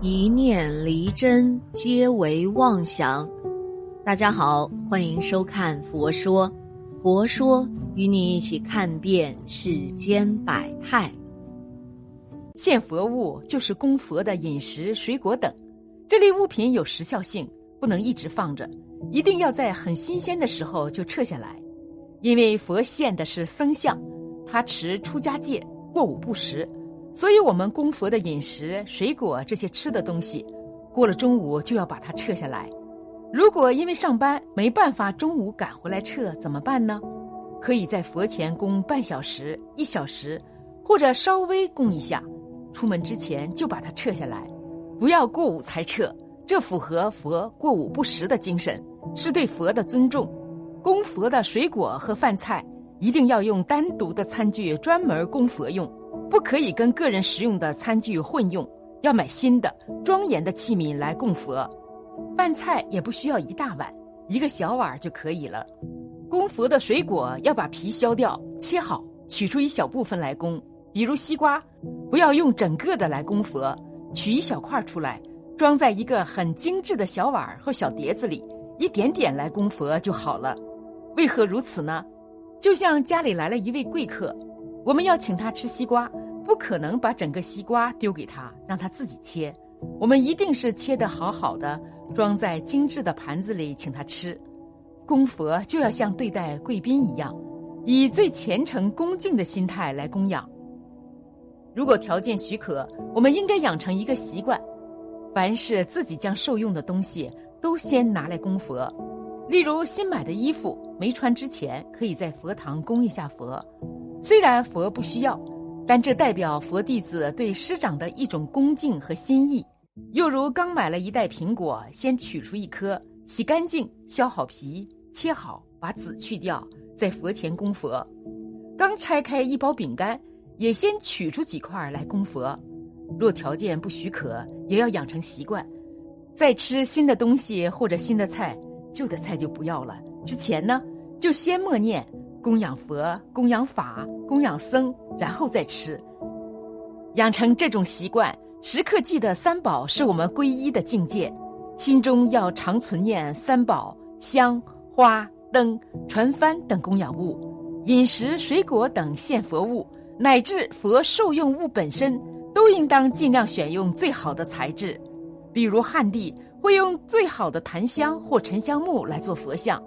一念离真，皆为妄想。大家好，欢迎收看《佛说》，佛说与你一起看遍世间百态。献佛物就是供佛的饮食、水果等，这类物品有时效性，不能一直放着，一定要在很新鲜的时候就撤下来。因为佛献的是僧像，他持出家戒，过午不食。所以，我们供佛的饮食、水果这些吃的东西，过了中午就要把它撤下来。如果因为上班没办法中午赶回来撤，怎么办呢？可以在佛前供半小时、一小时，或者稍微供一下。出门之前就把它撤下来，不要过午才撤。这符合佛过午不食的精神，是对佛的尊重。供佛的水果和饭菜一定要用单独的餐具，专门供佛用。不可以跟个人食用的餐具混用，要买新的庄严的器皿来供佛。饭菜也不需要一大碗，一个小碗就可以了。供佛的水果要把皮削掉，切好，取出一小部分来供。比如西瓜，不要用整个的来供佛，取一小块出来，装在一个很精致的小碗或小碟子里，一点点来供佛就好了。为何如此呢？就像家里来了一位贵客。我们要请他吃西瓜，不可能把整个西瓜丢给他，让他自己切。我们一定是切得好好的，装在精致的盘子里请他吃。供佛就要像对待贵宾一样，以最虔诚恭敬的心态来供养。如果条件许可，我们应该养成一个习惯：凡是自己将受用的东西，都先拿来供佛。例如新买的衣服，没穿之前，可以在佛堂供一下佛。虽然佛不需要，但这代表佛弟子对师长的一种恭敬和心意。又如刚买了一袋苹果，先取出一颗，洗干净，削好皮，切好，把籽去掉，在佛前供佛。刚拆开一包饼干，也先取出几块来供佛。若条件不许可，也要养成习惯。再吃新的东西或者新的菜，旧的菜就不要了。之前呢，就先默念。供养佛、供养法、供养僧，然后再吃。养成这种习惯，时刻记得三宝是我们皈依的境界，心中要常存念三宝、香、花、灯、船帆等供养物，饮食、水果等献佛物，乃至佛受用物本身，都应当尽量选用最好的材质，比如汉地会用最好的檀香或沉香木来做佛像。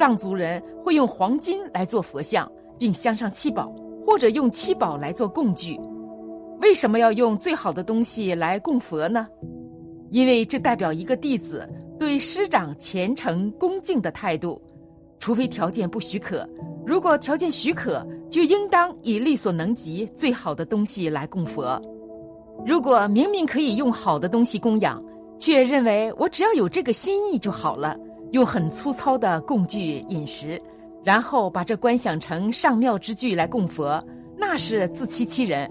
藏族人会用黄金来做佛像，并镶上七宝，或者用七宝来做供具。为什么要用最好的东西来供佛呢？因为这代表一个弟子对师长虔诚恭敬的态度。除非条件不许可，如果条件许可，就应当以力所能及最好的东西来供佛。如果明明可以用好的东西供养，却认为我只要有这个心意就好了。用很粗糙的供具饮食，然后把这观想成上妙之具来供佛，那是自欺欺人。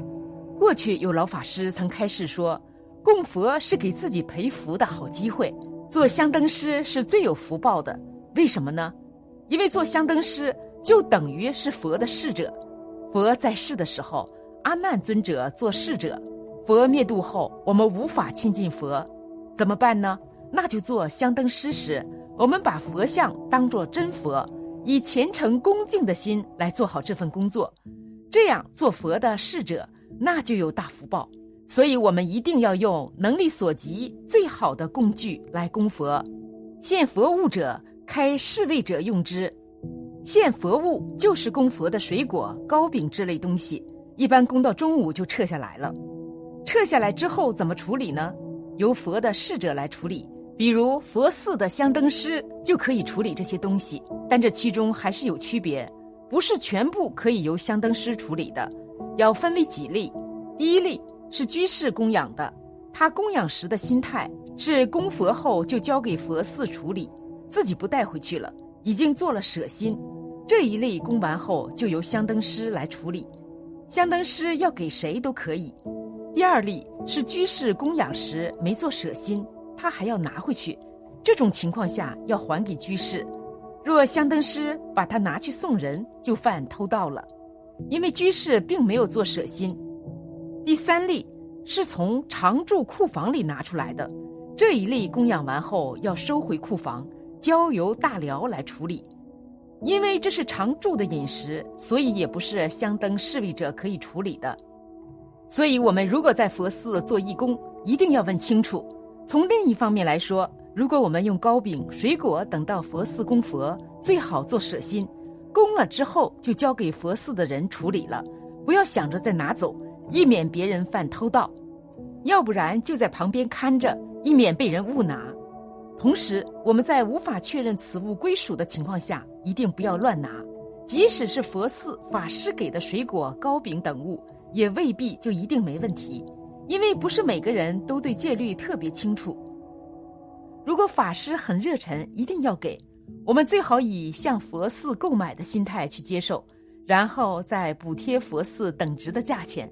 过去有老法师曾开示说，供佛是给自己培福的好机会，做香灯师是最有福报的。为什么呢？因为做香灯师就等于是佛的侍者。佛在世的时候，阿难尊者做侍者；佛灭度后，我们无法亲近佛，怎么办呢？那就做香灯师时。我们把佛像当作真佛，以虔诚恭敬的心来做好这份工作，这样做佛的侍者，那就有大福报。所以，我们一定要用能力所及最好的工具来供佛。献佛物者，开侍卫者用之。献佛物就是供佛的水果、糕饼之类东西，一般供到中午就撤下来了。撤下来之后怎么处理呢？由佛的侍者来处理。比如佛寺的香灯师就可以处理这些东西，但这其中还是有区别，不是全部可以由香灯师处理的，要分为几类。第一类是居士供养的，他供养时的心态是供佛后就交给佛寺处理，自己不带回去了，已经做了舍心。这一类供完后就由香灯师来处理，香灯师要给谁都可以。第二类是居士供养时没做舍心。他还要拿回去，这种情况下要还给居士。若香灯师把它拿去送人，就犯偷盗了，因为居士并没有做舍心。第三例是从常住库房里拿出来的，这一例供养完后要收回库房，交由大寮来处理。因为这是常住的饮食，所以也不是香灯侍卫者可以处理的。所以，我们如果在佛寺做义工，一定要问清楚。从另一方面来说，如果我们用糕饼、水果等到佛寺供佛，最好做舍心，供了之后就交给佛寺的人处理了，不要想着再拿走，以免别人犯偷盗；要不然就在旁边看着，以免被人误拿。同时，我们在无法确认此物归属的情况下，一定不要乱拿。即使是佛寺法师给的水果、糕饼等物，也未必就一定没问题，因为不是每个人都对戒律特别清楚。如果法师很热忱，一定要给我们，最好以向佛寺购买的心态去接受，然后再补贴佛寺等值的价钱。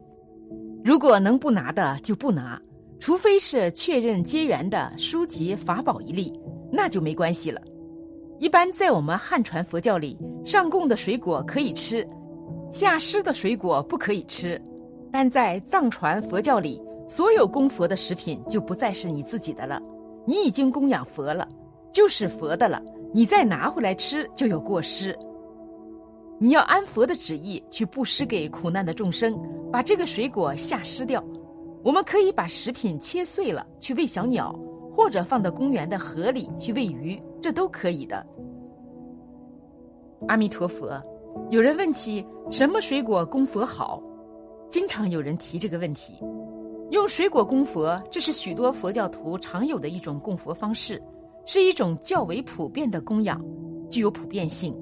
如果能不拿的就不拿。除非是确认结缘的书籍法宝一例，那就没关系了。一般在我们汉传佛教里，上供的水果可以吃，下施的水果不可以吃。但在藏传佛教里，所有供佛的食品就不再是你自己的了，你已经供养佛了，就是佛的了。你再拿回来吃就有过失。你要按佛的旨意去布施给苦难的众生，把这个水果下施掉。我们可以把食品切碎了去喂小鸟，或者放到公园的河里去喂鱼，这都可以的。阿弥陀佛。有人问起什么水果供佛好，经常有人提这个问题。用水果供佛，这是许多佛教徒常有的一种供佛方式，是一种较为普遍的供养，具有普遍性。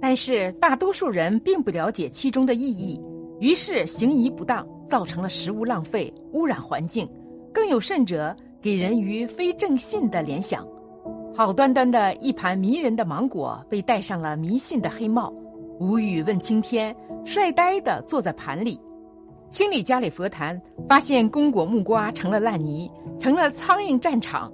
但是大多数人并不了解其中的意义。于是行仪不当，造成了食物浪费、污染环境，更有甚者，给人于非正信的联想。好端端的一盘迷人的芒果，被戴上了迷信的黑帽，无语问青天，帅呆的坐在盘里。清理家里佛坛，发现供果木瓜成了烂泥，成了苍蝇战场。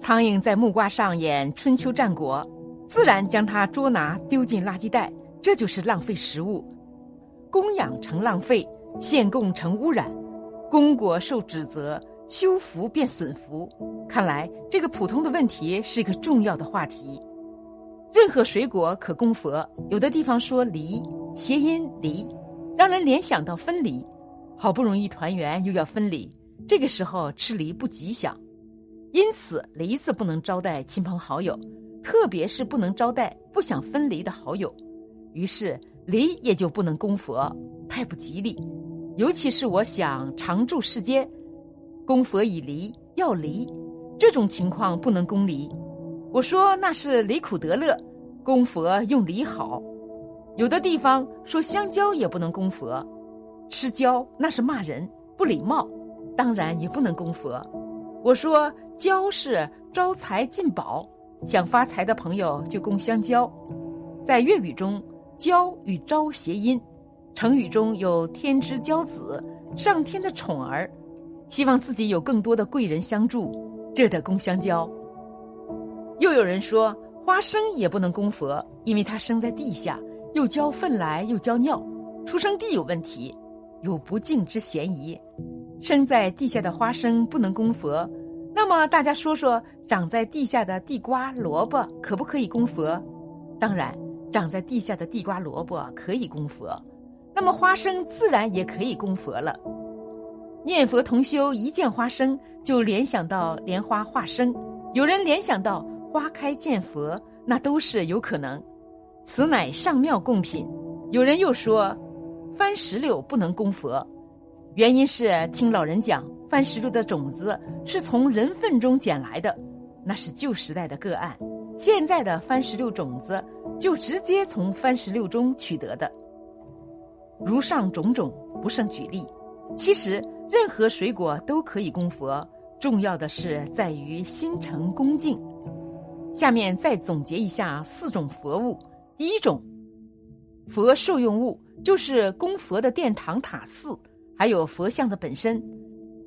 苍蝇在木瓜上演春秋战国，自然将它捉拿丢进垃圾袋，这就是浪费食物。供养成浪费，献供成污染，供果受指责，修福变损福。看来这个普通的问题是个重要的话题。任何水果可供佛，有的地方说梨，谐音离，让人联想到分离。好不容易团圆，又要分离，这个时候吃梨不吉祥，因此梨子不能招待亲朋好友，特别是不能招待不想分离的好友。于是。梨也就不能供佛，太不吉利。尤其是我想常住世间，供佛以梨要梨，这种情况不能供梨。我说那是离苦得乐，供佛用梨好。有的地方说香蕉也不能供佛，吃蕉那是骂人不礼貌，当然也不能供佛。我说蕉是招财进宝，想发财的朋友就供香蕉。在粤语中。骄与招谐音，成语中有天之骄子，上天的宠儿，希望自己有更多的贵人相助，这得供香蕉。又有人说花生也不能供佛，因为它生在地下，又浇粪来又浇尿，出生地有问题，有不敬之嫌疑。生在地下的花生不能供佛，那么大家说说，长在地下的地瓜、萝卜可不可以供佛？当然。长在地下的地瓜、萝卜可以供佛，那么花生自然也可以供佛了。念佛同修一见花生就联想到莲花化生，有人联想到花开见佛，那都是有可能。此乃上妙供品。有人又说，番石榴不能供佛，原因是听老人讲，番石榴的种子是从人粪中捡来的，那是旧时代的个案。现在的番石榴种子就直接从番石榴中取得的。如上种种，不胜举例。其实任何水果都可以供佛，重要的是在于心诚恭敬。下面再总结一下四种佛物：第一种，佛受用物，就是供佛的殿堂塔寺，还有佛像的本身；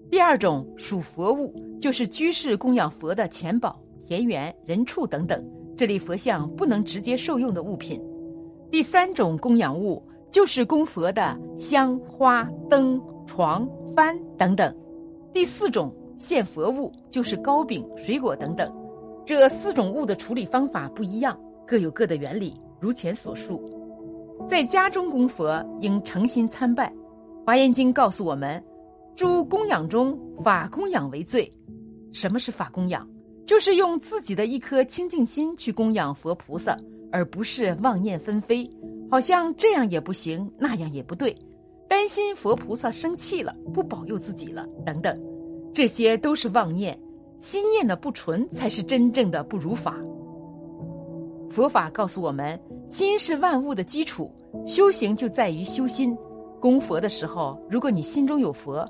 第二种属佛物，就是居士供养佛的钱宝。田园、人畜等等，这类佛像不能直接受用的物品。第三种供养物就是供佛的香花灯、床幡等等。第四种献佛物就是糕饼、水果等等。这四种物的处理方法不一样，各有各的原理。如前所述，在家中供佛应诚心参拜。华严经告诉我们，诸供养中法供养为最。什么是法供养？就是用自己的一颗清净心去供养佛菩萨，而不是妄念纷飞，好像这样也不行，那样也不对，担心佛菩萨生气了，不保佑自己了等等，这些都是妄念。心念的不纯，才是真正的不如法。佛法告诉我们，心是万物的基础，修行就在于修心。供佛的时候，如果你心中有佛，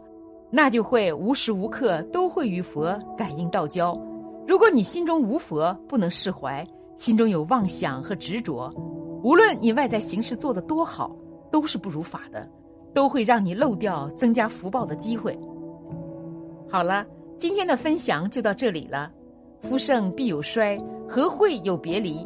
那就会无时无刻都会与佛感应道交；如果你心中无佛，不能释怀，心中有妄想和执着，无论你外在形式做得多好，都是不如法的，都会让你漏掉增加福报的机会。好了。今天的分享就到这里了。夫盛必有衰，和会有别离？